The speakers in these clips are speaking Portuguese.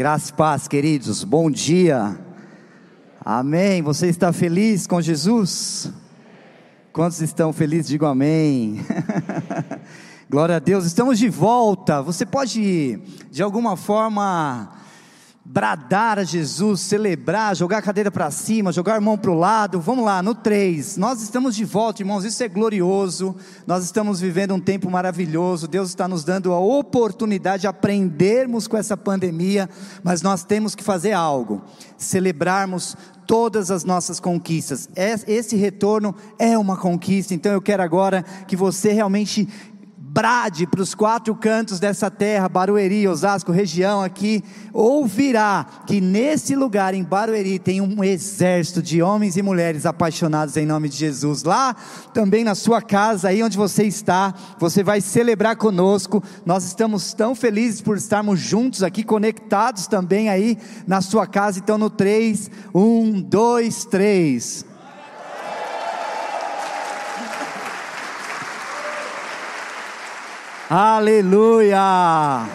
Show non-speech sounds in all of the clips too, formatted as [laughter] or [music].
Graça e paz, queridos. Bom dia. Amém. Você está feliz com Jesus? Quantos estão felizes? Digam amém. [laughs] Glória a Deus. Estamos de volta. Você pode, de alguma forma, bradar a Jesus, celebrar, jogar a cadeira para cima, jogar a mão para o lado. Vamos lá, no 3. Nós estamos de volta, irmãos, isso é glorioso. Nós estamos vivendo um tempo maravilhoso. Deus está nos dando a oportunidade de aprendermos com essa pandemia, mas nós temos que fazer algo. Celebrarmos todas as nossas conquistas. Esse retorno é uma conquista, então eu quero agora que você realmente brade para os quatro cantos dessa terra, Barueri, Osasco, região aqui, ouvirá que nesse lugar em Barueri tem um exército de homens e mulheres apaixonados em nome de Jesus. Lá também na sua casa, aí onde você está, você vai celebrar conosco. Nós estamos tão felizes por estarmos juntos aqui, conectados também aí na sua casa. Então no 3, 1, 2, 3. Aleluia!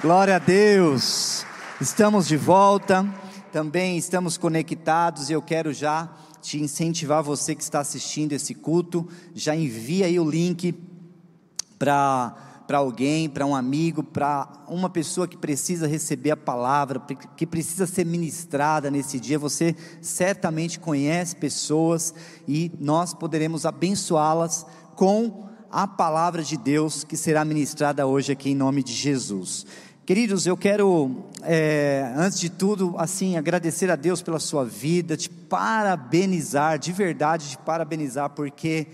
Glória a Deus! Estamos de volta, também estamos conectados e eu quero já te incentivar, você que está assistindo esse culto, já envia aí o link para para alguém, para um amigo, para uma pessoa que precisa receber a palavra, que precisa ser ministrada nesse dia. Você certamente conhece pessoas e nós poderemos abençoá-las com a palavra de Deus que será ministrada hoje aqui em nome de Jesus. Queridos, eu quero, é, antes de tudo, assim, agradecer a Deus pela sua vida, te parabenizar, de verdade, te parabenizar, porque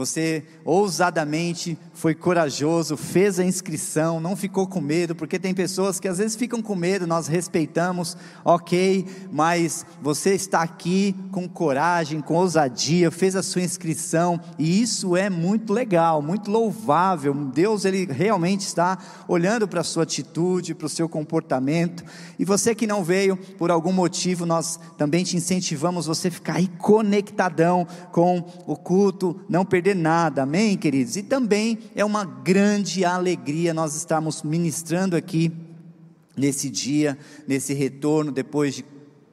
você ousadamente foi corajoso, fez a inscrição, não ficou com medo, porque tem pessoas que às vezes ficam com medo, nós respeitamos, ok, mas você está aqui com coragem, com ousadia, fez a sua inscrição, e isso é muito legal, muito louvável. Deus, ele realmente está olhando para a sua atitude, para o seu comportamento, e você que não veio por algum motivo, nós também te incentivamos você ficar aí conectadão com o culto, não perder nada, amém, queridos? E também é uma grande alegria nós estarmos ministrando aqui nesse dia, nesse retorno, depois de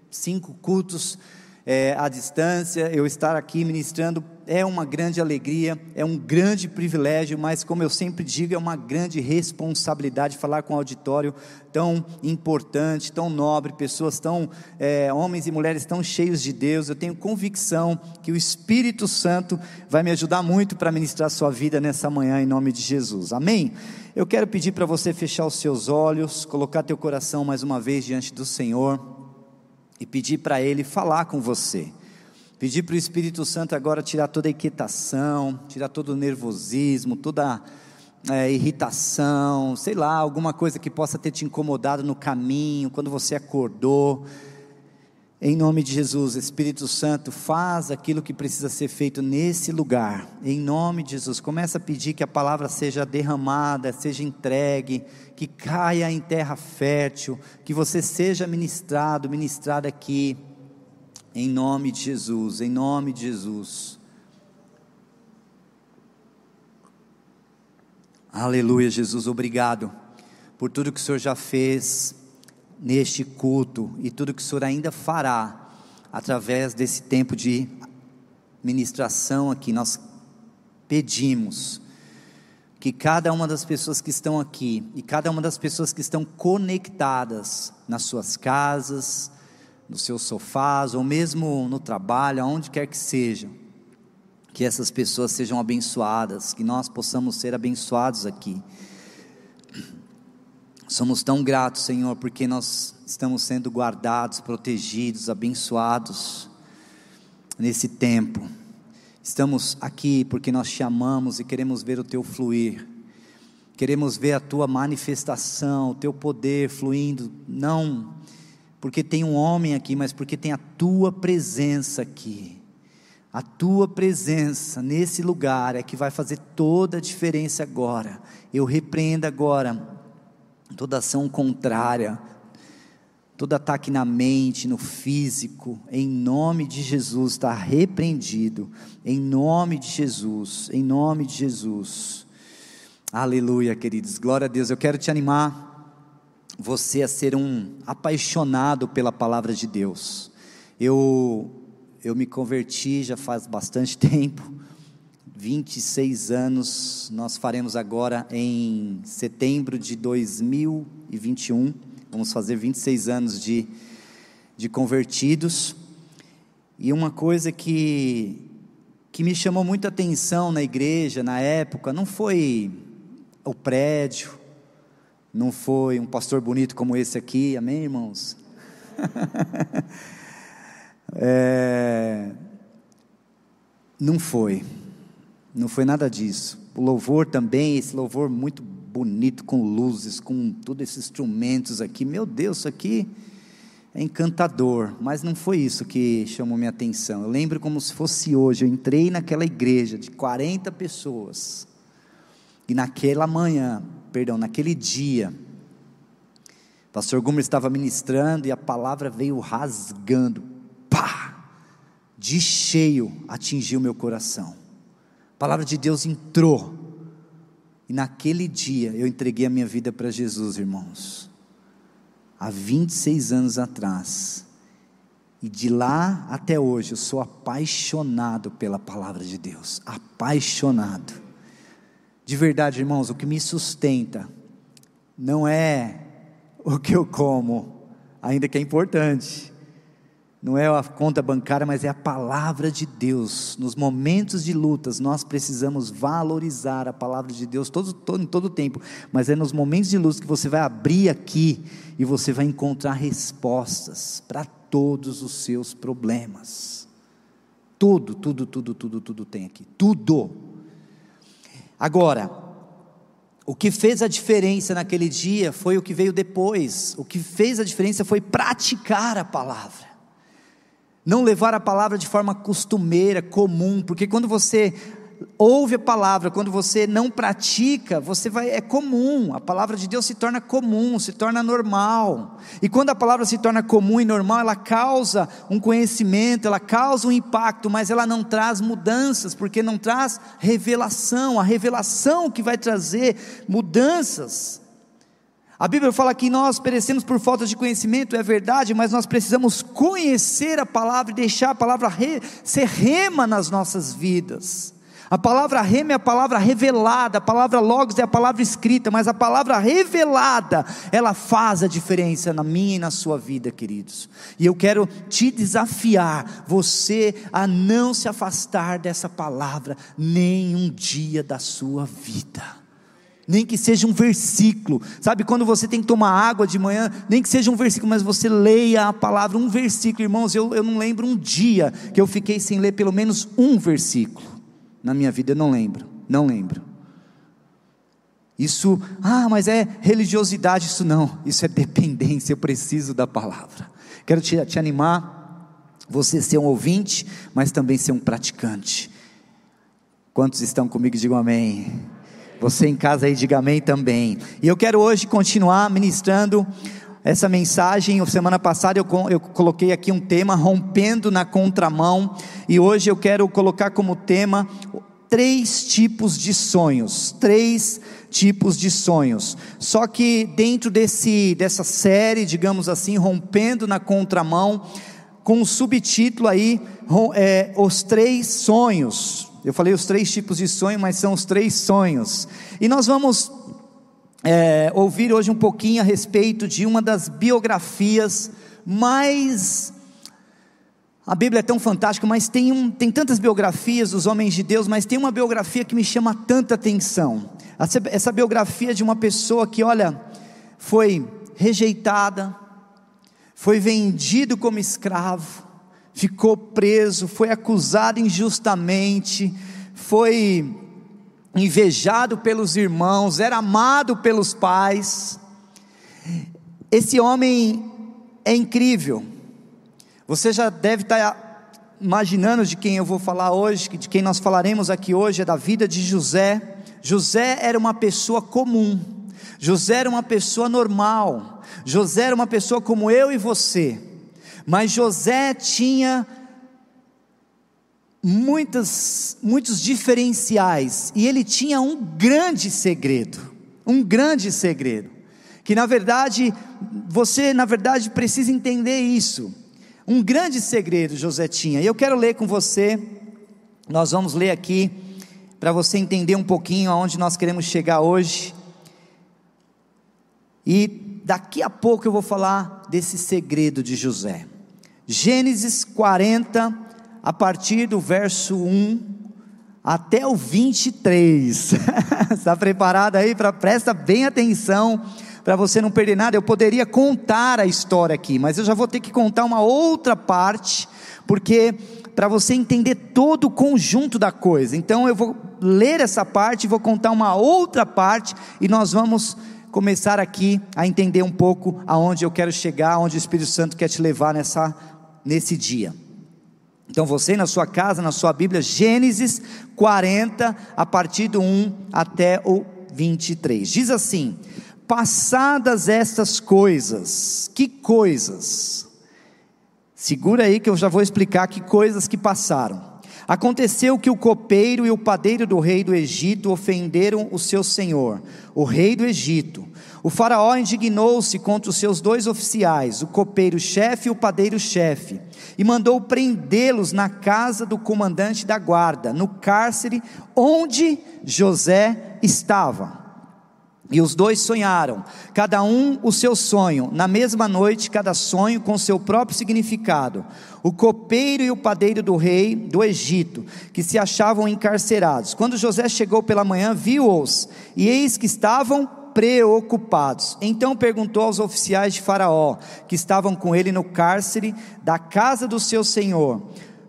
cinco cultos é, à distância, eu estar aqui ministrando é uma grande alegria, é um grande privilégio, mas como eu sempre digo, é uma grande responsabilidade falar com um auditório tão importante, tão nobre, pessoas tão, é, homens e mulheres tão cheios de Deus. Eu tenho convicção que o Espírito Santo vai me ajudar muito para ministrar a sua vida nessa manhã, em nome de Jesus. Amém? Eu quero pedir para você fechar os seus olhos, colocar teu coração mais uma vez diante do Senhor e pedir para Ele falar com você. Pedir para o Espírito Santo agora tirar toda a inquietação, tirar todo o nervosismo, toda é, irritação, sei lá, alguma coisa que possa ter te incomodado no caminho, quando você acordou. Em nome de Jesus, Espírito Santo, faz aquilo que precisa ser feito nesse lugar. Em nome de Jesus, começa a pedir que a palavra seja derramada, seja entregue, que caia em terra fértil, que você seja ministrado, ministrada aqui. Em nome de Jesus, em nome de Jesus. Aleluia, Jesus, obrigado por tudo que o Senhor já fez neste culto e tudo que o Senhor ainda fará através desse tempo de ministração aqui. Nós pedimos que cada uma das pessoas que estão aqui e cada uma das pessoas que estão conectadas nas suas casas, nos seus sofás ou mesmo no trabalho, aonde quer que seja, que essas pessoas sejam abençoadas, que nós possamos ser abençoados aqui. Somos tão gratos, Senhor, porque nós estamos sendo guardados, protegidos, abençoados nesse tempo. Estamos aqui porque nós te amamos e queremos ver o teu fluir. Queremos ver a tua manifestação, o teu poder fluindo, não porque tem um homem aqui, mas porque tem a tua presença aqui. A tua presença nesse lugar é que vai fazer toda a diferença agora. Eu repreendo agora toda ação contrária, todo ataque na mente, no físico, em nome de Jesus, está repreendido, em nome de Jesus, em nome de Jesus. Aleluia, queridos, glória a Deus. Eu quero te animar você a ser um apaixonado pela palavra de Deus. Eu eu me converti já faz bastante [laughs] tempo, 26 anos, nós faremos agora em setembro de 2021, vamos fazer 26 anos de, de convertidos. E uma coisa que, que me chamou muita atenção na igreja, na época, não foi o prédio, não foi um pastor bonito como esse aqui, amém, irmãos? [laughs] é, não foi, não foi nada disso. O louvor também, esse louvor muito bonito, com luzes, com todos esses instrumentos aqui, meu Deus, isso aqui é encantador, mas não foi isso que chamou minha atenção. Eu lembro como se fosse hoje, eu entrei naquela igreja de 40 pessoas, e naquela manhã, perdão, naquele dia, o pastor Gumer estava ministrando e a palavra veio rasgando, pá, de cheio atingiu meu coração. A palavra de Deus entrou, e naquele dia eu entreguei a minha vida para Jesus, irmãos há 26 anos atrás. E de lá até hoje eu sou apaixonado pela palavra de Deus, apaixonado. De verdade, irmãos, o que me sustenta não é o que eu como, ainda que é importante, não é a conta bancária, mas é a palavra de Deus. Nos momentos de lutas, nós precisamos valorizar a palavra de Deus todo, todo, em todo tempo, mas é nos momentos de luz que você vai abrir aqui e você vai encontrar respostas para todos os seus problemas. Tudo, tudo, tudo, tudo, tudo tem aqui. Tudo. Agora, o que fez a diferença naquele dia foi o que veio depois. O que fez a diferença foi praticar a palavra não levar a palavra de forma costumeira, comum, porque quando você ouve a palavra, quando você não pratica, você vai é comum. A palavra de Deus se torna comum, se torna normal. E quando a palavra se torna comum e normal, ela causa um conhecimento, ela causa um impacto, mas ela não traz mudanças, porque não traz revelação. A revelação que vai trazer mudanças a Bíblia fala que nós perecemos por falta de conhecimento, é verdade, mas nós precisamos conhecer a palavra e deixar a palavra re, ser rema nas nossas vidas. A palavra rema é a palavra revelada, a palavra logos é a palavra escrita, mas a palavra revelada, ela faz a diferença na minha e na sua vida, queridos. E eu quero te desafiar, você a não se afastar dessa palavra nem um dia da sua vida nem que seja um versículo, sabe? Quando você tem que tomar água de manhã, nem que seja um versículo, mas você leia a palavra, um versículo, irmãos. Eu, eu não lembro um dia que eu fiquei sem ler pelo menos um versículo na minha vida, eu não lembro, não lembro. Isso, ah, mas é religiosidade, isso não, isso é dependência, eu preciso da palavra. Quero te, te animar, você ser um ouvinte, mas também ser um praticante. Quantos estão comigo? Digam amém. Você em casa aí, diga amém também. E eu quero hoje continuar ministrando essa mensagem. Semana passada eu, eu coloquei aqui um tema, rompendo na contramão. E hoje eu quero colocar como tema três tipos de sonhos. Três tipos de sonhos. Só que dentro desse, dessa série, digamos assim, rompendo na contramão, com o um subtítulo aí, é, os três sonhos. Eu falei os três tipos de sonho, mas são os três sonhos. E nós vamos é, ouvir hoje um pouquinho a respeito de uma das biografias mais. A Bíblia é tão fantástica, mas tem, um, tem tantas biografias dos homens de Deus, mas tem uma biografia que me chama tanta atenção. Essa, essa biografia de uma pessoa que, olha, foi rejeitada, foi vendido como escravo, ficou preso, foi acusado injustamente, foi invejado pelos irmãos, era amado pelos pais. Esse homem é incrível. Você já deve estar imaginando de quem eu vou falar hoje, de quem nós falaremos aqui hoje, é da vida de José. José era uma pessoa comum, José era uma pessoa normal, José era uma pessoa como eu e você. Mas José tinha muitas, muitos diferenciais e ele tinha um grande segredo, um grande segredo. que na verdade, você na verdade precisa entender isso. Um grande segredo José tinha, e eu quero ler com você, nós vamos ler aqui, para você entender um pouquinho aonde nós queremos chegar hoje. E daqui a pouco eu vou falar desse segredo de José. Gênesis 40, a partir do verso 1 até o 23. [laughs] Está preparado aí presta bem atenção para você não perder nada. Eu poderia contar a história aqui, mas eu já vou ter que contar uma outra parte, porque para você entender todo o conjunto da coisa. Então eu vou ler essa parte, vou contar uma outra parte e nós vamos começar aqui a entender um pouco aonde eu quero chegar, aonde o Espírito Santo quer te levar nessa nesse dia. Então você na sua casa, na sua Bíblia, Gênesis 40, a partir do 1 até o 23. Diz assim: Passadas estas coisas, que coisas? Segura aí que eu já vou explicar que coisas que passaram. Aconteceu que o copeiro e o padeiro do rei do Egito ofenderam o seu senhor, o rei do Egito. O faraó indignou-se contra os seus dois oficiais, o copeiro-chefe e o padeiro-chefe, e mandou prendê-los na casa do comandante da guarda, no cárcere onde José estava. E os dois sonharam, cada um o seu sonho, na mesma noite, cada sonho com seu próprio significado. O copeiro e o padeiro do rei do Egito, que se achavam encarcerados. Quando José chegou pela manhã, viu-os, e eis que estavam preocupados. Então perguntou aos oficiais de Faraó, que estavam com ele no cárcere da casa do seu senhor: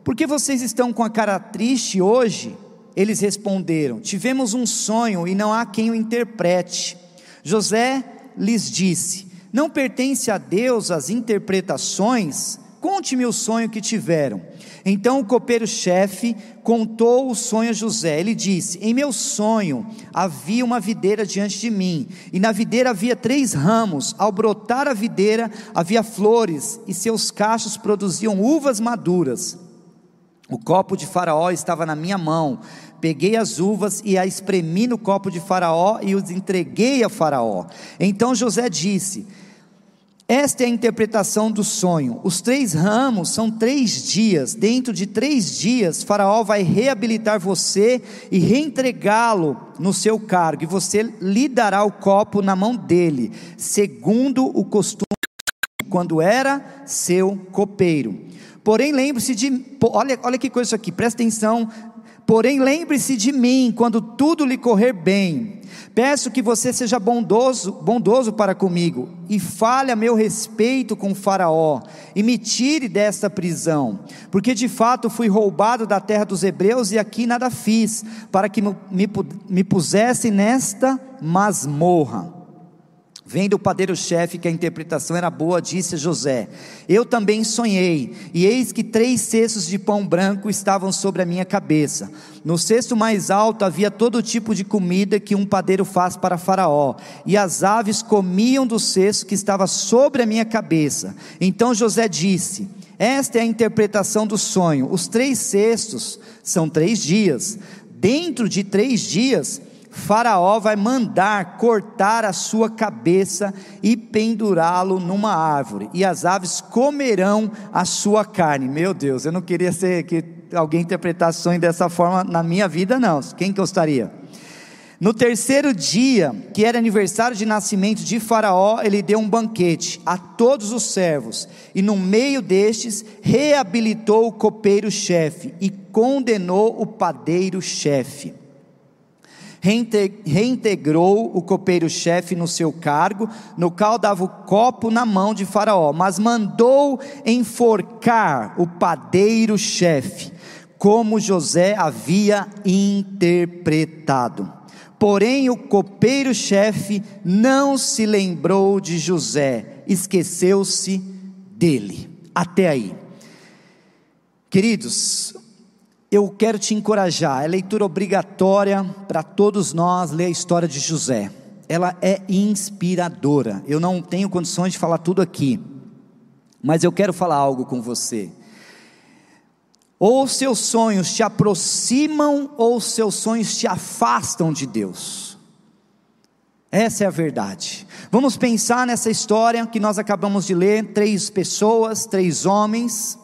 Por que vocês estão com a cara triste hoje? Eles responderam: Tivemos um sonho e não há quem o interprete. José lhes disse: Não pertence a Deus as interpretações? Conte-me o sonho que tiveram. Então o copeiro-chefe contou o sonho a José. Ele disse: Em meu sonho havia uma videira diante de mim, e na videira havia três ramos. Ao brotar a videira havia flores, e seus cachos produziam uvas maduras. O copo de Faraó estava na minha mão. Peguei as uvas e a espremi no copo de Faraó e os entreguei a Faraó. Então José disse: Esta é a interpretação do sonho. Os três ramos são três dias. Dentro de três dias, Faraó vai reabilitar você e reentregá-lo no seu cargo, e você lhe dará o copo na mão dele, segundo o costume quando era seu copeiro. Porém, lembre-se de. Olha, olha que coisa isso aqui, presta atenção. Porém, lembre-se de mim quando tudo lhe correr bem. Peço que você seja bondoso, bondoso para comigo e fale a meu respeito com Faraó e me tire desta prisão, porque de fato fui roubado da terra dos hebreus e aqui nada fiz para que me, me pusesse nesta masmorra. Vendo o padeiro-chefe que a interpretação era boa, disse a José: Eu também sonhei, e eis que três cestos de pão branco estavam sobre a minha cabeça. No cesto mais alto havia todo tipo de comida que um padeiro faz para Faraó, e as aves comiam do cesto que estava sobre a minha cabeça. Então José disse: Esta é a interpretação do sonho. Os três cestos são três dias. Dentro de três dias, Faraó vai mandar cortar a sua cabeça e pendurá-lo numa árvore, e as aves comerão a sua carne. Meu Deus, eu não queria ser que alguém interpretasse sonho dessa forma na minha vida, não. Quem gostaria? No terceiro dia, que era aniversário de nascimento de Faraó, ele deu um banquete a todos os servos, e no meio destes reabilitou o copeiro-chefe e condenou o padeiro-chefe reintegrou o copeiro-chefe no seu cargo, no qual dava o copo na mão de Faraó, mas mandou enforcar o padeiro-chefe, como José havia interpretado. Porém, o copeiro-chefe não se lembrou de José, esqueceu-se dele. Até aí. Queridos, eu quero te encorajar, é leitura obrigatória para todos nós ler a história de José. Ela é inspiradora. Eu não tenho condições de falar tudo aqui, mas eu quero falar algo com você. Ou seus sonhos te aproximam, ou seus sonhos te afastam de Deus. Essa é a verdade. Vamos pensar nessa história que nós acabamos de ler: três pessoas, três homens,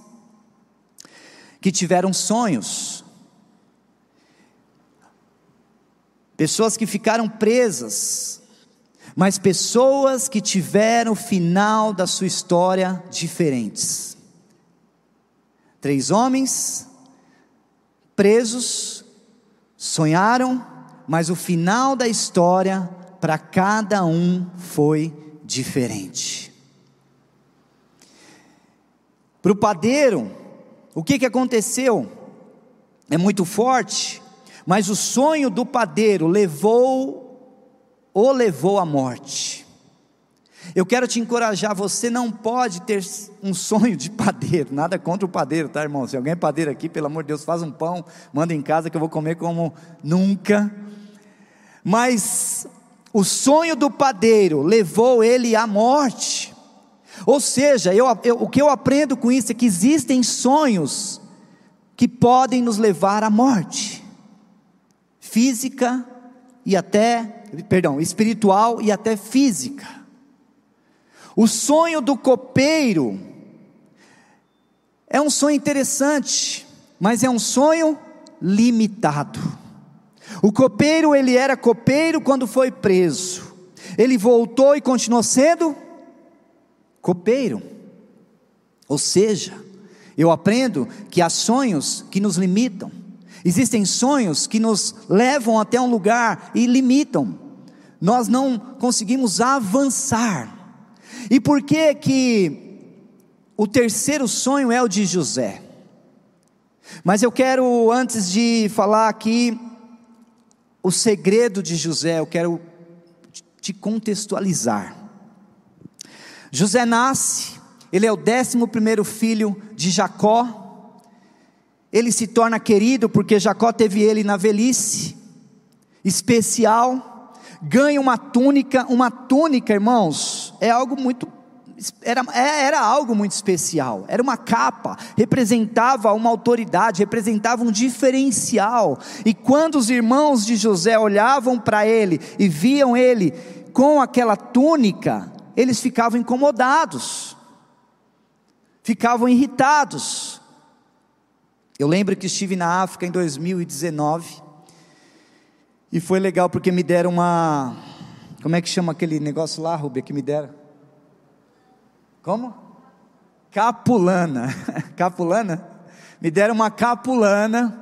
que tiveram sonhos, pessoas que ficaram presas, mas pessoas que tiveram o final da sua história diferentes. Três homens presos, sonharam, mas o final da história para cada um foi diferente. Para o padeiro, o que, que aconteceu? É muito forte, mas o sonho do padeiro levou, o levou à morte. Eu quero te encorajar, você não pode ter um sonho de padeiro, nada contra o padeiro, tá irmão? Se alguém é padeiro aqui, pelo amor de Deus, faz um pão, manda em casa que eu vou comer como nunca. Mas o sonho do padeiro levou ele à morte. Ou seja, eu, eu, o que eu aprendo com isso é que existem sonhos que podem nos levar à morte, física e até, perdão, espiritual e até física. O sonho do copeiro é um sonho interessante, mas é um sonho limitado. O copeiro, ele era copeiro quando foi preso. Ele voltou e continuou sendo copeiro. Ou seja, eu aprendo que há sonhos que nos limitam. Existem sonhos que nos levam até um lugar e limitam. Nós não conseguimos avançar. E por que que o terceiro sonho é o de José? Mas eu quero antes de falar aqui o segredo de José, eu quero te contextualizar. José nasce, ele é o décimo primeiro filho de Jacó, ele se torna querido porque Jacó teve ele na velhice, especial, ganha uma túnica, uma túnica, irmãos, é algo muito era, é, era algo muito especial, era uma capa, representava uma autoridade, representava um diferencial. E quando os irmãos de José olhavam para ele e viam ele com aquela túnica, eles ficavam incomodados, ficavam irritados. Eu lembro que estive na África em 2019 e foi legal porque me deram uma. Como é que chama aquele negócio lá, Rubia, que me deram? Como? Capulana. [laughs] Capulana? Me deram uma capulana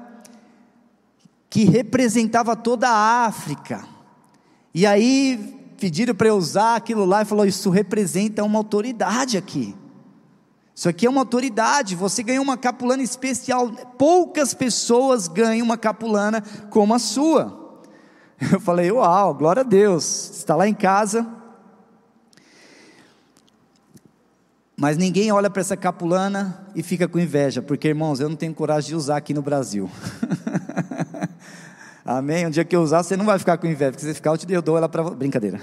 que representava toda a África. E aí pediram para eu usar aquilo lá e falou: Isso representa uma autoridade aqui. Isso aqui é uma autoridade. Você ganhou uma capulana especial. Poucas pessoas ganham uma capulana como a sua. [laughs] Eu falei: Uau, glória a Deus. Está lá em casa Mas ninguém olha para essa capulana e fica com inveja, porque irmãos, eu não tenho coragem de usar aqui no Brasil. [laughs] Amém? Um dia que eu usar, você não vai ficar com inveja, porque se ficar, eu te dou ela para. Brincadeira.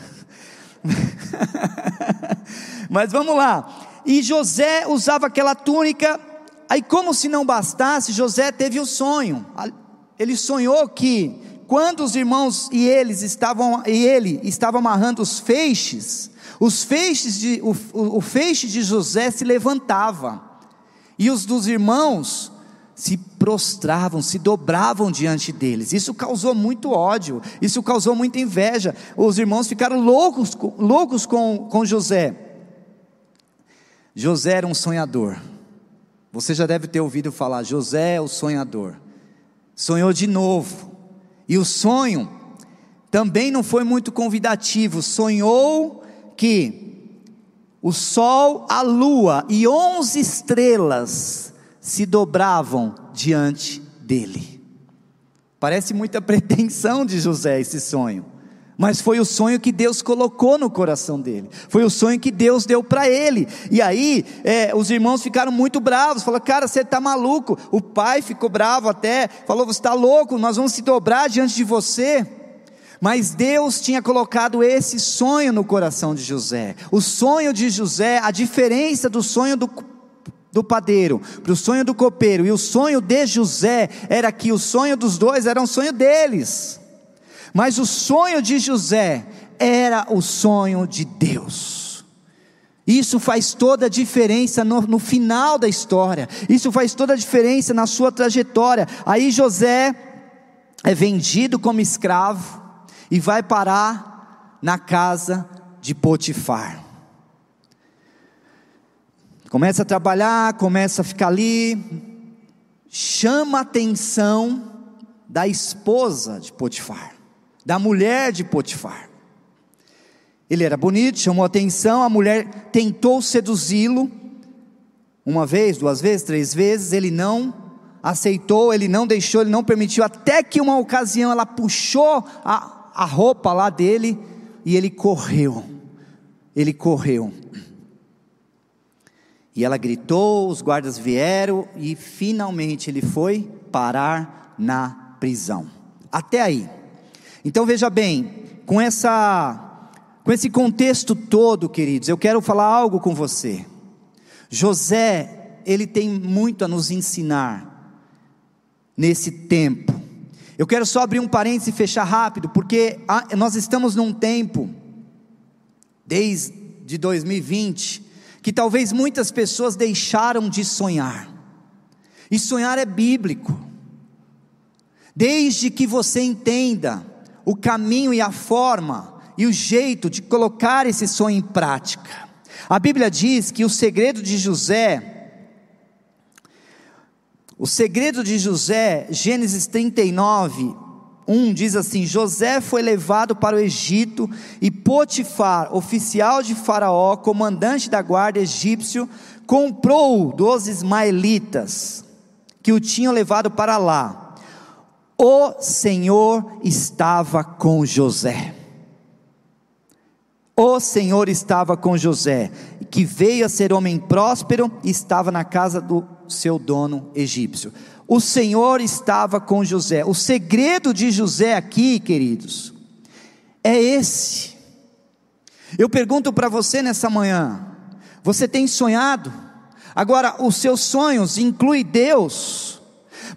[laughs] Mas vamos lá. E José usava aquela túnica, aí, como se não bastasse, José teve o um sonho. Ele sonhou que, quando os irmãos e eles estavam, e ele estava amarrando os feixes, os feixes de, o, o feixe de José se levantava, e os dos irmãos se prostravam, se dobravam diante deles. Isso causou muito ódio, isso causou muita inveja. Os irmãos ficaram loucos, loucos com, com José. José era um sonhador. Você já deve ter ouvido falar, José é o sonhador. Sonhou de novo. E o sonho também não foi muito convidativo. Sonhou que o sol, a lua e onze estrelas se dobravam diante dele. Parece muita [laughs] pretensão de José esse sonho, mas foi o sonho que Deus colocou no coração dele, foi o sonho que Deus deu para ele. E aí é, os irmãos ficaram muito bravos, falaram: Cara, você está maluco. O pai ficou bravo até, falou: Você está louco, nós vamos se dobrar diante de você. Mas Deus tinha colocado esse sonho no coração de José. O sonho de José, a diferença do sonho do, do padeiro para o sonho do copeiro e o sonho de José era que o sonho dos dois era um sonho deles. Mas o sonho de José era o sonho de Deus. Isso faz toda a diferença no, no, final da história, isso faz toda a diferença na sua trajetória. Aí José é vendido como escravo e vai parar na casa de Potifar. Começa a trabalhar, começa a ficar ali, chama a atenção da esposa de Potifar, da mulher de Potifar. Ele era bonito, chamou atenção, a mulher tentou seduzi-lo, uma vez, duas vezes, três vezes, ele não aceitou, ele não deixou, ele não permitiu, até que uma ocasião ela puxou a, a roupa lá dele e ele correu. Ele correu. E ela gritou, os guardas vieram e finalmente ele foi parar na prisão. Até aí. Então veja bem, com essa com esse contexto todo, queridos, eu quero falar algo com você. José, ele tem muito a nos ensinar nesse tempo. Eu quero só abrir um parênteses e fechar rápido, porque nós estamos num tempo, desde 2020, que talvez muitas pessoas deixaram de sonhar. E sonhar é bíblico. Desde que você entenda o caminho e a forma e o jeito de colocar esse sonho em prática. A Bíblia diz que o segredo de José, o segredo de José, Gênesis 39, 1 diz assim: José foi levado para o Egito e Potifar, oficial de Faraó, comandante da guarda egípcio, comprou dos ismaelitas que o tinham levado para lá. O Senhor estava com José. O Senhor estava com José, que veio a ser homem próspero e estava na casa do seu dono egípcio. O Senhor estava com José. O segredo de José aqui, queridos, é esse. Eu pergunto para você nessa manhã: você tem sonhado? Agora, os seus sonhos incluem Deus,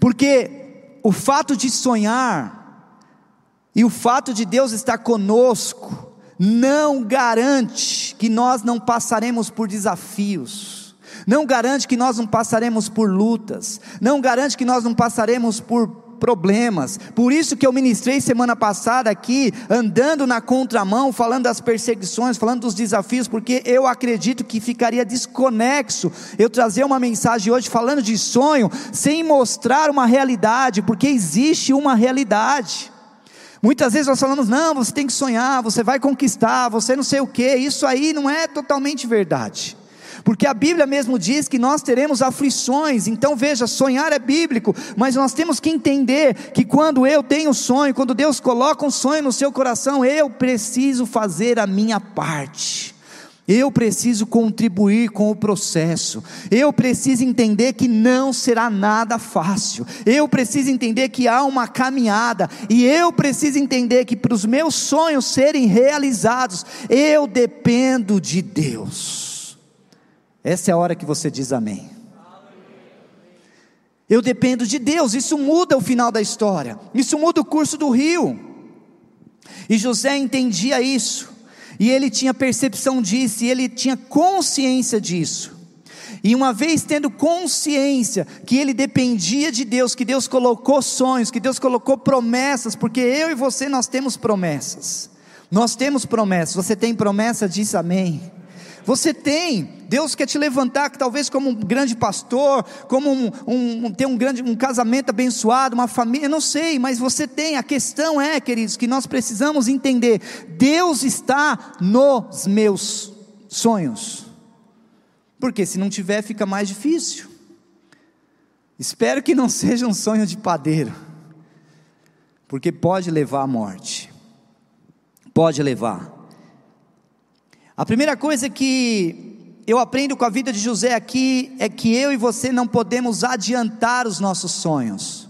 porque o fato de sonhar e o fato de Deus estar conosco, não garante que nós não passaremos por desafios, não garante que nós não passaremos por lutas, não garante que nós não passaremos por problemas. Por isso que eu ministrei semana passada aqui, andando na contramão, falando das perseguições, falando dos desafios, porque eu acredito que ficaria desconexo eu trazer uma mensagem hoje falando de sonho, sem mostrar uma realidade, porque existe uma realidade. Muitas vezes nós falamos, não, você tem que sonhar, você vai conquistar, você não sei o que, isso aí não é totalmente verdade. Porque a Bíblia mesmo diz que nós teremos aflições, então veja, sonhar é bíblico, mas nós temos que entender que quando eu tenho sonho, quando Deus coloca um sonho no seu coração, eu preciso fazer a minha parte. Eu preciso contribuir com o processo. Eu preciso entender que não será nada fácil. Eu preciso entender que há uma caminhada. E eu preciso entender que para os meus sonhos serem realizados, eu dependo de Deus. Essa é a hora que você diz amém. Eu dependo de Deus. Isso muda o final da história. Isso muda o curso do rio. E José entendia isso e ele tinha percepção disso, e ele tinha consciência disso. E uma vez tendo consciência que ele dependia de Deus, que Deus colocou sonhos, que Deus colocou promessas, porque eu e você nós temos promessas. Nós temos promessas. Você tem promessa? Diz amém. Você tem, Deus quer te levantar, que talvez como um grande pastor, como um, um, ter um grande um casamento abençoado, uma família, não sei, mas você tem. A questão é, queridos, que nós precisamos entender: Deus está nos meus sonhos. Porque se não tiver, fica mais difícil. Espero que não [laughs] seja um sonho de padeiro, porque pode levar à morte. Pode levar. A primeira coisa que eu aprendo com a vida de José aqui é que eu e você não podemos adiantar os nossos sonhos.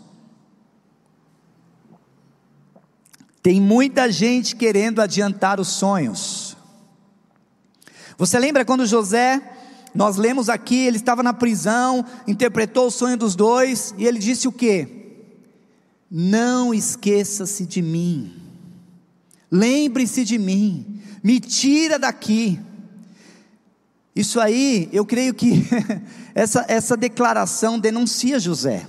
Tem muita gente querendo adiantar os sonhos. Você lembra quando José, nós lemos aqui, ele estava na prisão, interpretou o sonho dos dois, e ele disse o que? Não esqueça-se de mim. Lembre-se de mim, me tira daqui. Isso aí, eu creio que [laughs] essa, essa declaração denuncia José.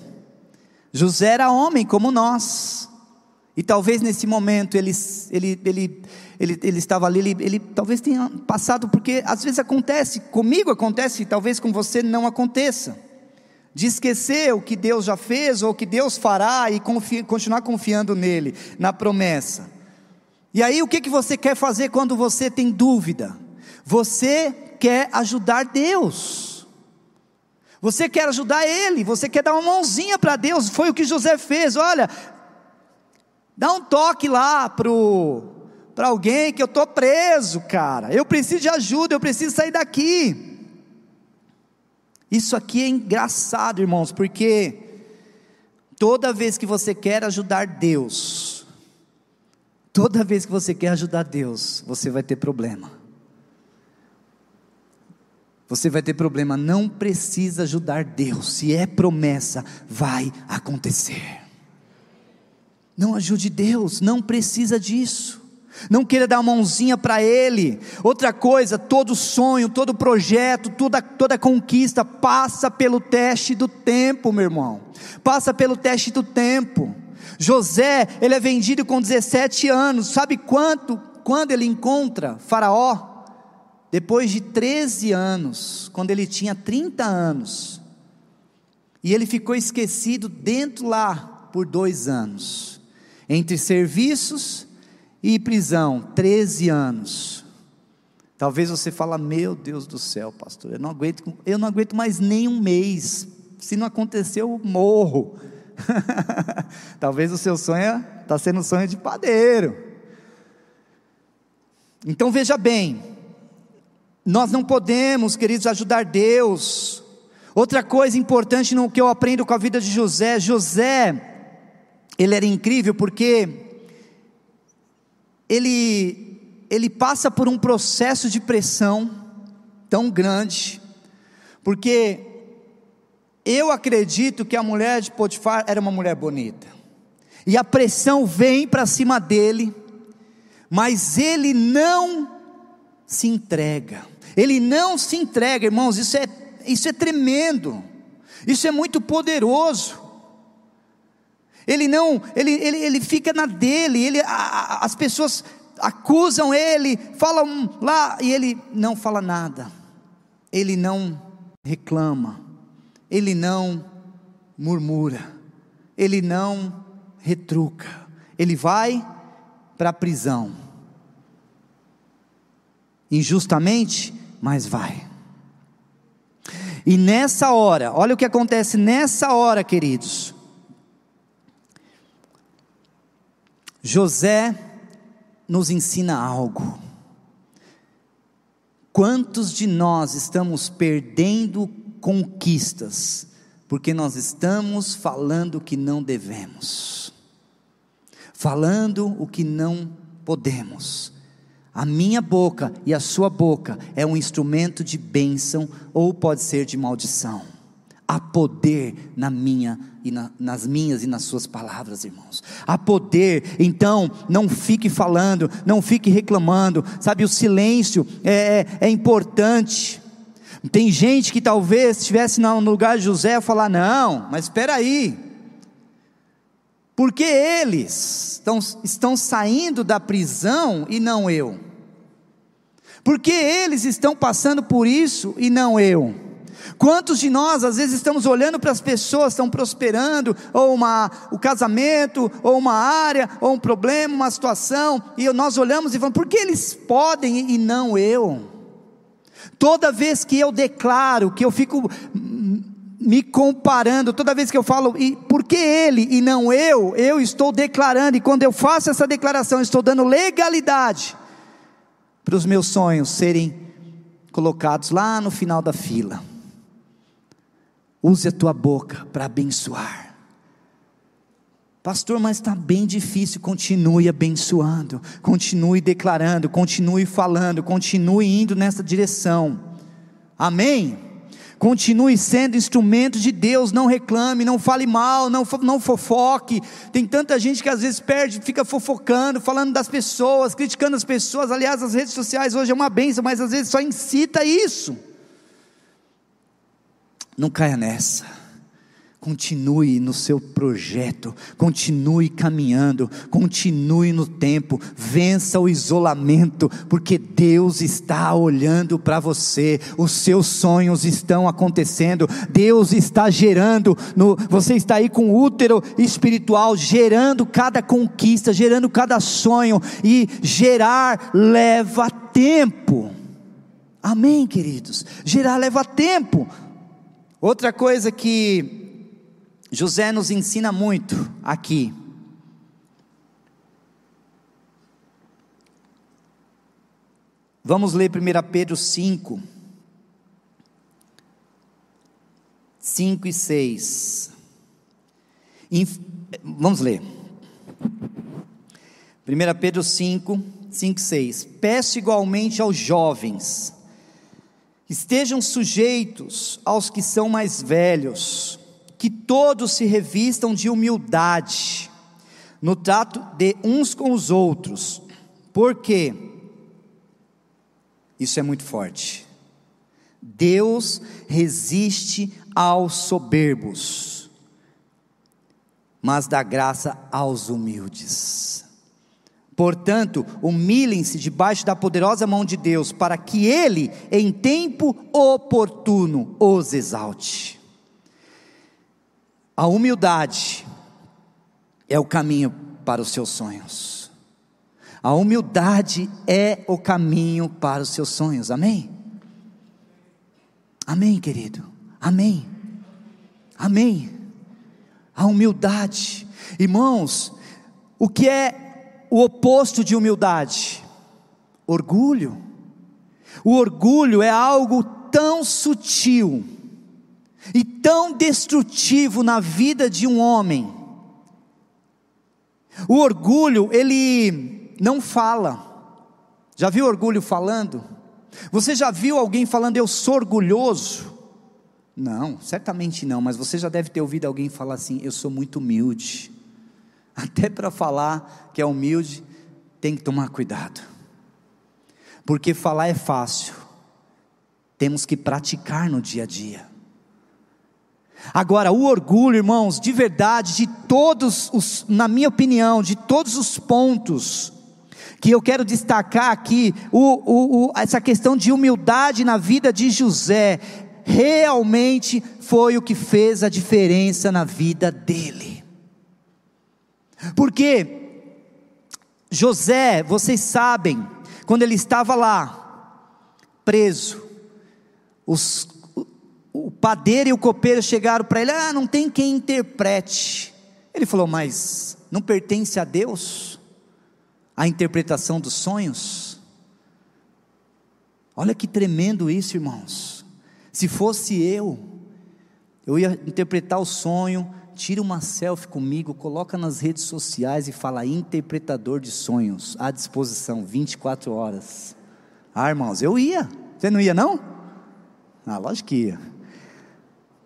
José era homem como nós, e talvez nesse momento ele, ele, ele, ele, ele estava ali, ele, ele talvez tenha passado, porque às vezes acontece, comigo acontece, talvez com você não aconteça, de esquecer o que Deus já fez ou o que Deus fará e confi, continuar confiando nele, na promessa. E aí o que, que você quer fazer quando você tem dúvida? Você quer ajudar Deus. Você quer ajudar ele, você quer dar uma mãozinha para Deus, foi o que José fez. Olha, dá um toque lá para alguém que eu estou preso, cara. Eu preciso de ajuda, eu preciso sair daqui. Isso aqui é engraçado, irmãos, porque toda vez que você quer ajudar Deus, toda vez que você quer ajudar Deus, você vai ter problema você vai ter problema. Não precisa ajudar Deus. Se é promessa, vai acontecer. Não ajude Deus, não precisa disso. Não queira dar uma mãozinha para Ele. Outra coisa, todo sonho, todo projeto, toda, toda conquista passa pelo teste do tempo, meu irmão. Passa pelo teste do tempo. José, ele é vendido com 17 anos. Sabe quanto? Quando ele encontra Faraó? depois de 13 anos, quando ele tinha 30 anos, e ele ficou esquecido dentro lá por dois anos, entre serviços e prisão, 13 anos. Talvez você fale, meu Deus do céu, pastor, eu não aguento, eu não aguento mais nem um mês. Se não aconteceu, eu morro. [laughs] Talvez o seu sonho está sendo um sonho de padeiro. Então veja bem, nós não podemos, queridos, ajudar Deus. Outra coisa importante no que eu aprendo com a vida de José, José, ele era incrível porque ele ele passa por um processo de pressão tão grande, porque eu acredito que a mulher de Potifar era uma mulher bonita. E a pressão vem para cima dele, mas ele não se entrega. Ele não se entrega, irmãos, isso é, isso é tremendo, isso é muito poderoso. Ele não, ele, ele, ele fica na dele, ele, a, as pessoas acusam ele, falam lá, e ele não fala nada, ele não reclama, ele não murmura, ele não retruca, ele vai para a prisão, injustamente, mas vai. E nessa hora, olha o que acontece nessa hora, queridos. José nos ensina algo. Quantos de nós estamos perdendo conquistas porque nós estamos falando o que não devemos, falando o que não podemos, a minha boca e a sua boca é um instrumento de bênção ou pode ser de maldição. Há poder na minha e na, nas minhas e nas suas palavras, irmãos. Há poder, então não fique falando, não fique reclamando. Sabe, o silêncio é, é, é importante. Tem gente que talvez estivesse no lugar de José falar: não, mas espera aí. Porque eles estão, estão saindo da prisão e não eu? Porque eles estão passando por isso e não eu? Quantos de nós às vezes estamos olhando para as pessoas estão prosperando, ou uma, o casamento, ou uma área, ou um problema, uma situação, e nós olhamos e falamos, por que eles podem e não eu? Toda vez que eu declaro, que eu fico me comparando, toda vez que eu falo, e por que ele e não eu, eu estou declarando, e quando eu faço essa declaração, estou dando legalidade para os meus sonhos serem colocados lá no final da fila. Use a tua boca para abençoar. Pastor, mas está bem difícil. Continue abençoando, continue declarando, continue falando, continue indo nessa direção. Amém? Continue sendo instrumento de Deus, não reclame, não fale mal, não, não fofoque. Tem tanta gente que às vezes perde, fica fofocando, falando das pessoas, criticando as pessoas. Aliás, as redes sociais hoje é uma benção, mas às vezes só incita isso. Não caia nessa. Continue no seu projeto, continue caminhando, continue no tempo, vença o isolamento, porque Deus está olhando para você, os seus sonhos estão acontecendo, Deus está gerando, no, você está aí com o útero espiritual, gerando cada conquista, gerando cada sonho, e gerar leva tempo. Amém, queridos? Gerar leva tempo. Outra coisa que José nos ensina muito aqui. Vamos ler 1 Pedro 5, 5 e 6. Vamos ler. 1 Pedro 5, 5 e 6. Peço igualmente aos jovens, estejam sujeitos aos que são mais velhos, que todos se revistam de humildade no trato de uns com os outros, porque isso é muito forte. Deus resiste aos soberbos, mas dá graça aos humildes. Portanto, humilhem-se debaixo da poderosa mão de Deus, para que Ele, em tempo oportuno, os exalte. A humildade é o caminho para os seus sonhos. A humildade é o caminho para os seus sonhos. Amém? Amém, querido. Amém. Amém. A humildade. Irmãos, o que é o oposto de humildade? Orgulho. O orgulho é algo tão sutil e tão destrutivo na vida de um homem. O orgulho, ele não fala. Já viu orgulho falando? Você já viu alguém falando eu sou orgulhoso? Não, certamente não, mas você já deve ter ouvido alguém falar assim: eu sou muito humilde. [laughs] Até para falar que é humilde, tem que tomar cuidado. Porque falar é fácil, temos que praticar no dia a dia. Agora, o orgulho, irmãos, de verdade, de todos os, na minha opinião, de todos os pontos que eu quero destacar aqui, o, o, o, essa questão de humildade na vida de José, realmente foi o que fez a diferença na vida dele. Porque José, vocês sabem, quando ele estava lá, preso, os o padeiro e o copeiro chegaram para ele: Ah, não tem quem interprete. Ele falou: Mas não pertence a Deus a interpretação dos sonhos? Olha que tremendo isso, irmãos. Se fosse eu, eu ia interpretar o sonho, tira uma selfie comigo, coloca nas redes sociais e fala interpretador de sonhos, à disposição, 24 horas. Ah, irmãos, eu ia. Você não ia não? Ah, lógico que ia.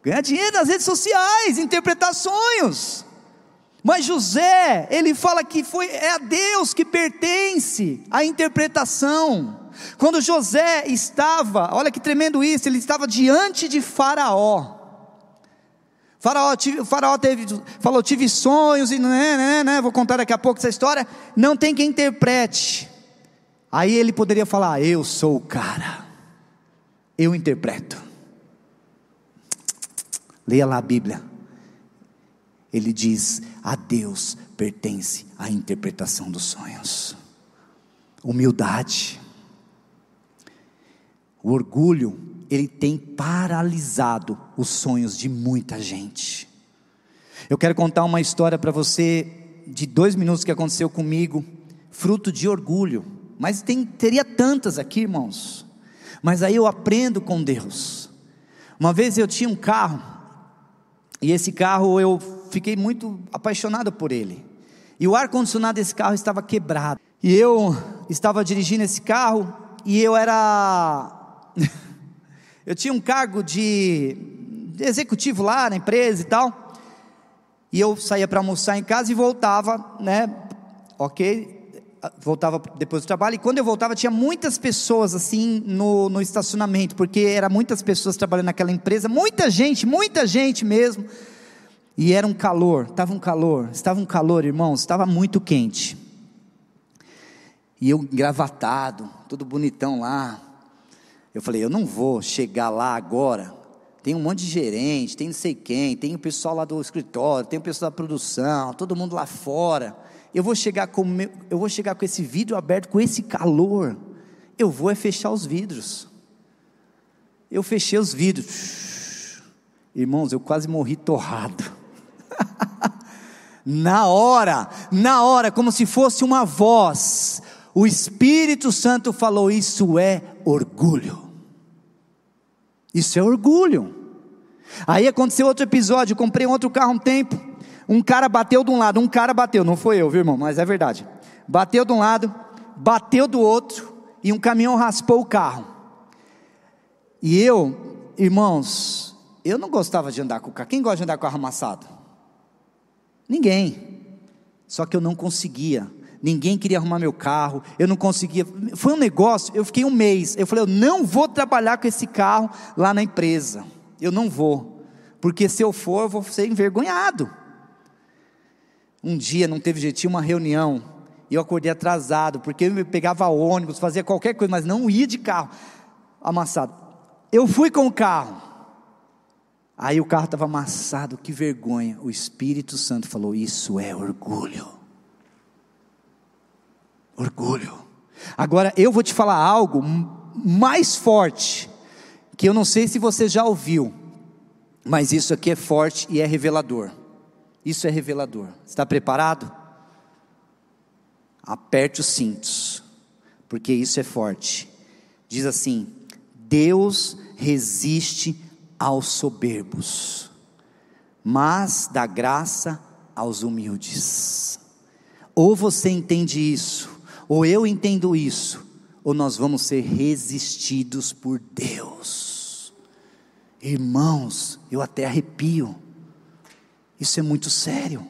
Ganhar dinheiro nas redes sociais, interpretar sonhos. Mas José, ele fala que foi é a Deus que pertence a interpretação. Quando José estava, olha que tremendo isso, ele estava diante de Faraó. Faraó, tive, faraó teve, falou: tive sonhos e né, né, né, vou contar daqui a pouco essa história. Não tem quem interprete. Aí ele poderia falar: Eu sou o cara, eu interpreto. Leia lá a Bíblia. Ele diz: a Deus pertence a interpretação dos sonhos. Humildade. O orgulho, ele tem paralisado os sonhos de muita gente. Eu quero contar uma história para você de dois minutos que aconteceu comigo, fruto de orgulho. Mas tem, teria tantas aqui, irmãos. Mas aí eu aprendo com Deus. Uma vez eu tinha um carro, e esse carro eu fiquei muito apaixonado por ele. E o ar-condicionado desse carro estava quebrado. E eu estava dirigindo esse carro e eu era. [laughs] Eu tinha um cargo de, executivo lá na empresa e tal. E eu saía para almoçar em casa e voltava, né? Ok? Voltava depois do trabalho, e quando eu voltava tinha muitas pessoas assim no, no estacionamento, porque era muitas pessoas trabalhando naquela empresa, muita gente, muita gente mesmo, e era um calor, estava um calor, estava um calor, irmãos, estava muito quente, e eu engravatado, todo bonitão lá, eu falei, eu não vou chegar lá agora, tem um monte de gerente, tem não sei quem, tem o pessoal lá do escritório, tem o pessoal da produção, todo mundo lá fora, eu vou chegar com meu, eu vou chegar com esse vidro aberto, com esse calor. Eu vou é fechar os vidros. Eu fechei os vidros. Irmãos, eu quase morri torrado. [laughs] na hora, na hora, como se fosse uma voz, o Espírito Santo falou: Isso é orgulho. Isso é orgulho. Aí aconteceu outro episódio. Eu comprei outro carro um tempo. Um cara bateu de um lado, um cara bateu, não foi eu, viu irmão, mas é verdade. Bateu de um lado, bateu do outro, e um caminhão raspou o carro. E eu, irmãos, eu não gostava de andar com o carro. Quem gosta de andar com o carro amassado? Ninguém. Só que eu não conseguia. Ninguém queria arrumar meu carro. Eu não conseguia. Foi um negócio. Eu fiquei um mês. Eu falei, eu não vou trabalhar com esse carro lá na empresa. Eu não vou. Porque se eu for, eu vou ser envergonhado. Um dia não teve jeito, tinha uma reunião, e eu acordei atrasado, porque eu pegava ônibus, fazia qualquer coisa, mas não ia de carro amassado. Eu fui com o carro. Aí o carro estava amassado, que vergonha. O Espírito Santo falou: Isso é orgulho. Orgulho. Agora eu vou te falar algo mais forte, que eu não sei se você já ouviu, mas isso aqui é forte e é revelador. Isso é revelador. Está preparado? Aperte os cintos, porque isso é forte. Diz assim: Deus resiste aos soberbos, mas dá graça aos humildes. Ou você entende isso, ou eu entendo isso, ou nós vamos ser resistidos por Deus. Irmãos, eu até arrepio. Isso é muito sério.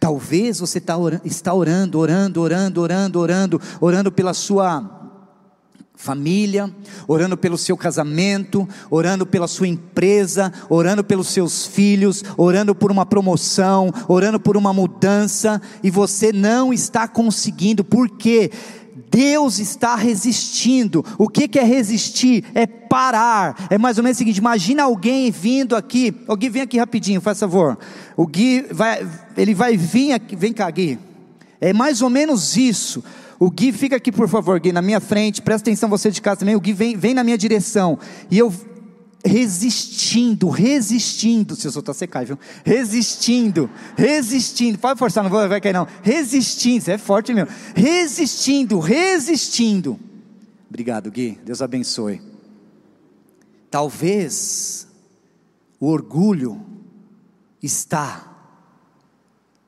Talvez você tá está orando, orando, orando, orando, orando, orando pela sua família, orando pelo seu casamento, orando pela sua empresa, orando pelos seus filhos, orando por uma promoção, orando por uma mudança, e você não está conseguindo, por quê? Deus está resistindo. O que, que é resistir? É parar. É mais ou menos o seguinte: imagina alguém vindo aqui. O Gui, vem aqui rapidinho, faz favor. O Gui vai, ele vai vir aqui. Vem cá, Gui. É mais ou menos isso. O Gui fica aqui, por favor, Gui, na minha frente. Presta atenção você de casa também. O Gui vem, vem na minha direção. E eu resistindo, resistindo, se eu soltar você cai, viu? Resistindo, resistindo, pode forçar, não vai cair não, resistindo, você é forte mesmo, resistindo, resistindo, obrigado Gui, Deus abençoe, talvez o orgulho está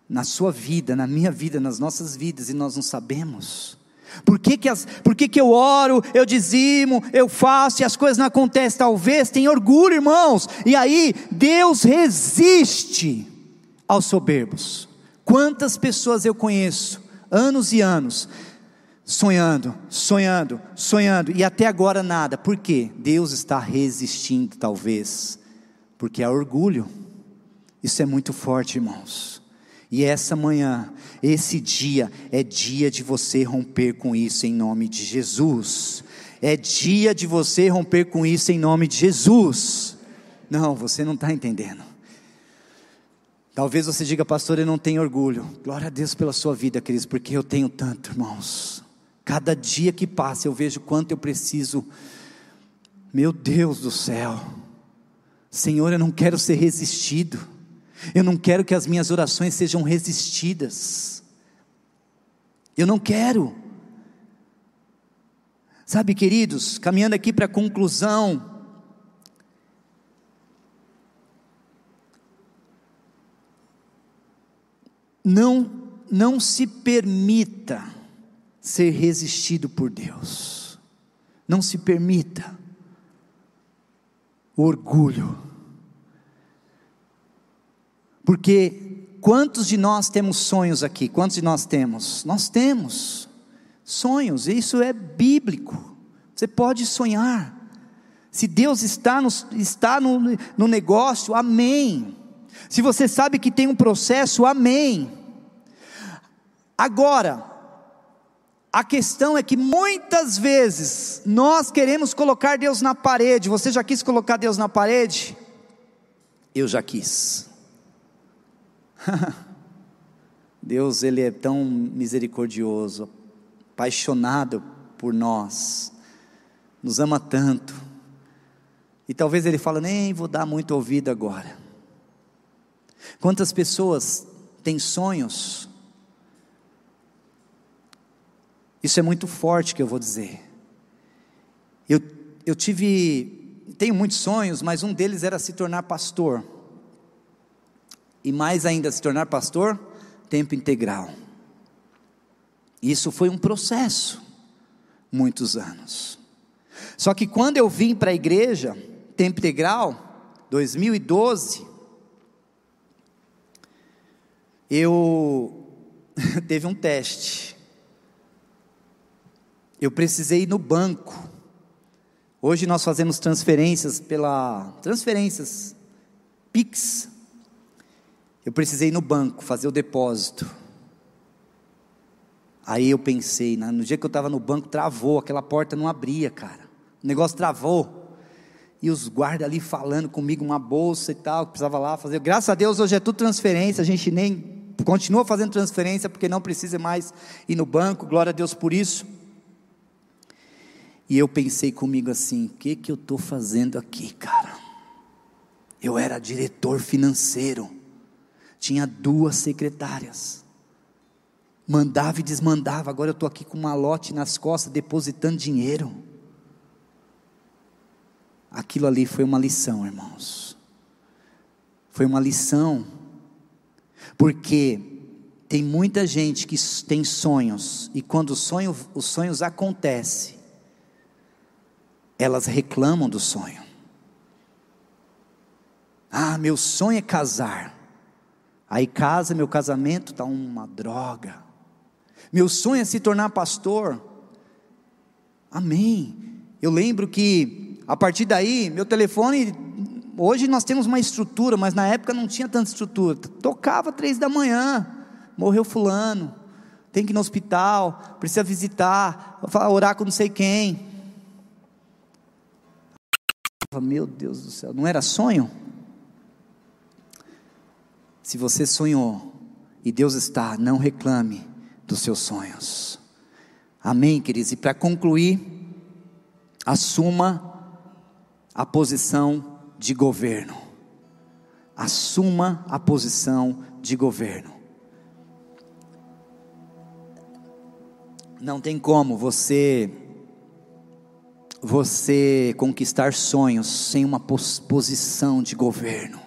na sua vida, na minha vida, nas nossas vidas, e nós não sabemos, por que, que, as, por que, que eu oro, eu dizimo, eu faço e as coisas não acontecem? Talvez tem orgulho, irmãos, e aí Deus resiste aos soberbos. Quantas pessoas eu conheço, anos e anos, sonhando, sonhando, sonhando, e até agora nada, por quê? Deus está resistindo, talvez, porque há orgulho, isso é muito forte, irmãos. E essa manhã, esse dia, é dia de você romper com isso em nome de Jesus. É dia de você romper com isso em nome de Jesus. Não, você não está entendendo. Talvez você diga, pastor, eu não tenho orgulho. Glória a Deus pela sua vida, queridos, porque eu tenho tanto, irmãos. Cada dia que passa eu vejo quanto eu preciso. Meu Deus do céu. Senhor, eu não quero ser resistido. Eu não quero que as minhas orações sejam resistidas. Eu não quero. Sabe, queridos, caminhando aqui para a conclusão, não não se permita ser resistido por Deus. Não se permita. o orgulho. Porque quantos de nós temos sonhos aqui? Quantos de nós temos? Nós temos sonhos, isso é bíblico. Você pode sonhar. Se Deus está no, está no, no negócio, amém. Se você sabe que tem um processo, amém. Agora, a questão é que muitas vezes nós queremos colocar Deus na parede. Você já quis colocar Deus na parede? Eu já quis. [laughs] Deus, Ele é tão misericordioso, apaixonado por nós, nos ama tanto. E talvez Ele fale, nem vou dar muito ouvido agora. Quantas pessoas têm sonhos? Isso é muito forte que eu vou dizer. Eu, eu tive, tenho muitos sonhos, mas um deles era se tornar pastor. E mais ainda, se tornar pastor, tempo integral. Isso foi um processo, muitos anos. Só que quando eu vim para a igreja, tempo integral, 2012, eu [laughs] teve um teste. Eu precisei ir no banco. Hoje nós fazemos transferências pela transferências Pix. Eu precisei ir no banco fazer o depósito. Aí eu pensei, no dia que eu estava no banco, travou, aquela porta não abria, cara. O negócio travou e os guardas ali falando comigo, uma bolsa e tal, que precisava lá fazer. Graças a Deus hoje é tudo transferência, a gente nem continua fazendo transferência porque não precisa mais ir no banco, glória a Deus por isso. E eu pensei comigo assim: o que, que eu estou fazendo aqui, cara? Eu era diretor financeiro, tinha duas secretárias, mandava e desmandava, agora eu estou aqui com um malote nas costas, depositando dinheiro. Aquilo ali foi uma lição, irmãos. Foi uma lição porque tem muita gente que tem sonhos e quando sonho, os sonhos acontecem, elas reclamam do sonho. Ah, meu sonho é casar. Aí casa, meu casamento está uma droga. Meu sonho é se tornar pastor. Amém. Eu lembro que a partir daí, meu telefone Hoje nós temos uma estrutura, mas na época não tinha tanta estrutura. Tocava três da manhã, morreu fulano, tem que ir no hospital, precisa visitar, orar com não sei quem. Meu Deus do céu, não era sonho? Se você sonhou e Deus está, não reclame dos seus sonhos. Amém, queridos? E para concluir, assuma a posição de governo. Assuma a posição de governo. Não tem como você você conquistar sonhos sem uma posição de governo.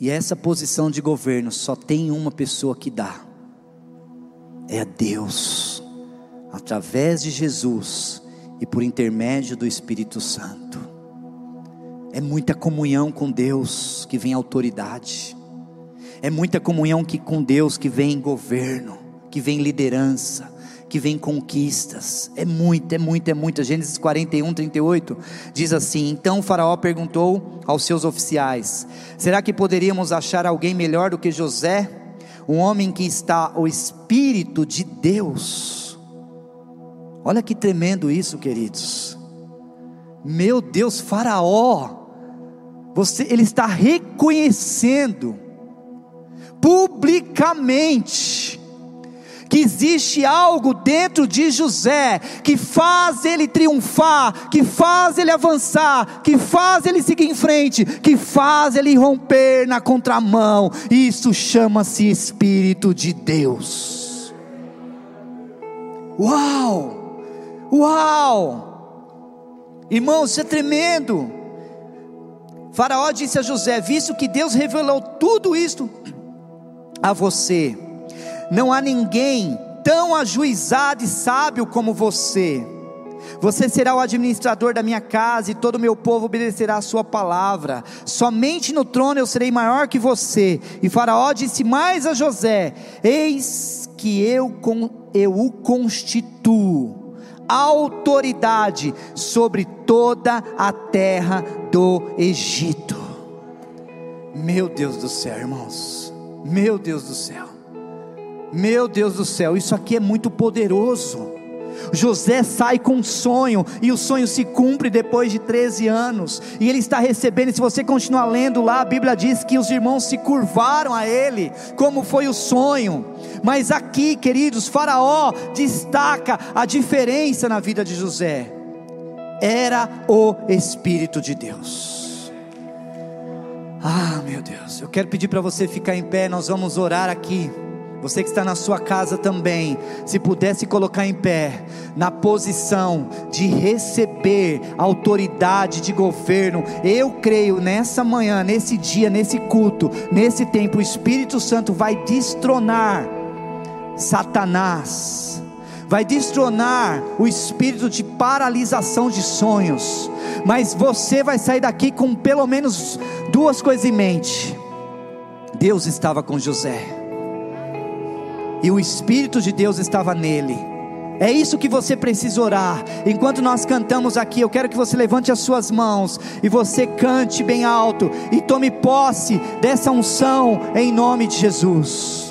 E essa posição de governo só tem uma pessoa que dá. É Deus, através de Jesus e por intermédio do Espírito Santo. É muita comunhão com Deus que vem autoridade. É muita comunhão que, com Deus que vem governo, que vem liderança, que vem conquistas. É muito, é muito, é muito. Gênesis 41, 38 diz assim: Então Faraó perguntou aos seus oficiais: Será que poderíamos achar alguém melhor do que José? Um homem que está o Espírito de Deus. Olha que tremendo isso, queridos. Meu Deus, Faraó você, ele está reconhecendo publicamente que existe algo dentro de José que faz ele triunfar, que faz ele avançar, que faz ele seguir em frente, que faz ele romper na contramão. Isso chama-se Espírito de Deus. Uau! Uau! Irmãos, isso é tremendo. Faraó disse a José: Visto que Deus revelou tudo isto a você, não há ninguém tão ajuizado e sábio como você. Você será o administrador da minha casa e todo o meu povo obedecerá a sua palavra. Somente no trono eu serei maior que você. E Faraó disse mais a José: Eis que eu, eu o constituo autoridade sobre toda a terra do Egito. Meu Deus do céu, irmãos. Meu Deus do céu. Meu Deus do céu, isso aqui é muito poderoso. José sai com um sonho, e o sonho se cumpre depois de 13 anos, e ele está recebendo, se você continuar lendo lá, a Bíblia diz que os irmãos se curvaram a ele, como foi o sonho, mas aqui, queridos, Faraó destaca a diferença na vida de José, era o Espírito de Deus. Ah, meu Deus, eu quero pedir para você ficar em pé, nós vamos orar aqui. Você que está na sua casa também, se pudesse colocar em pé, na posição de receber autoridade de governo, eu creio nessa manhã, nesse dia, nesse culto, nesse tempo, o Espírito Santo vai destronar Satanás, vai destronar o espírito de paralisação de sonhos, mas você vai sair daqui com pelo menos duas coisas em mente. Deus estava com José e o Espírito de Deus estava nele. É isso que você precisa orar. Enquanto nós cantamos aqui, eu quero que você levante as suas mãos e você cante bem alto e tome posse dessa unção em nome de Jesus.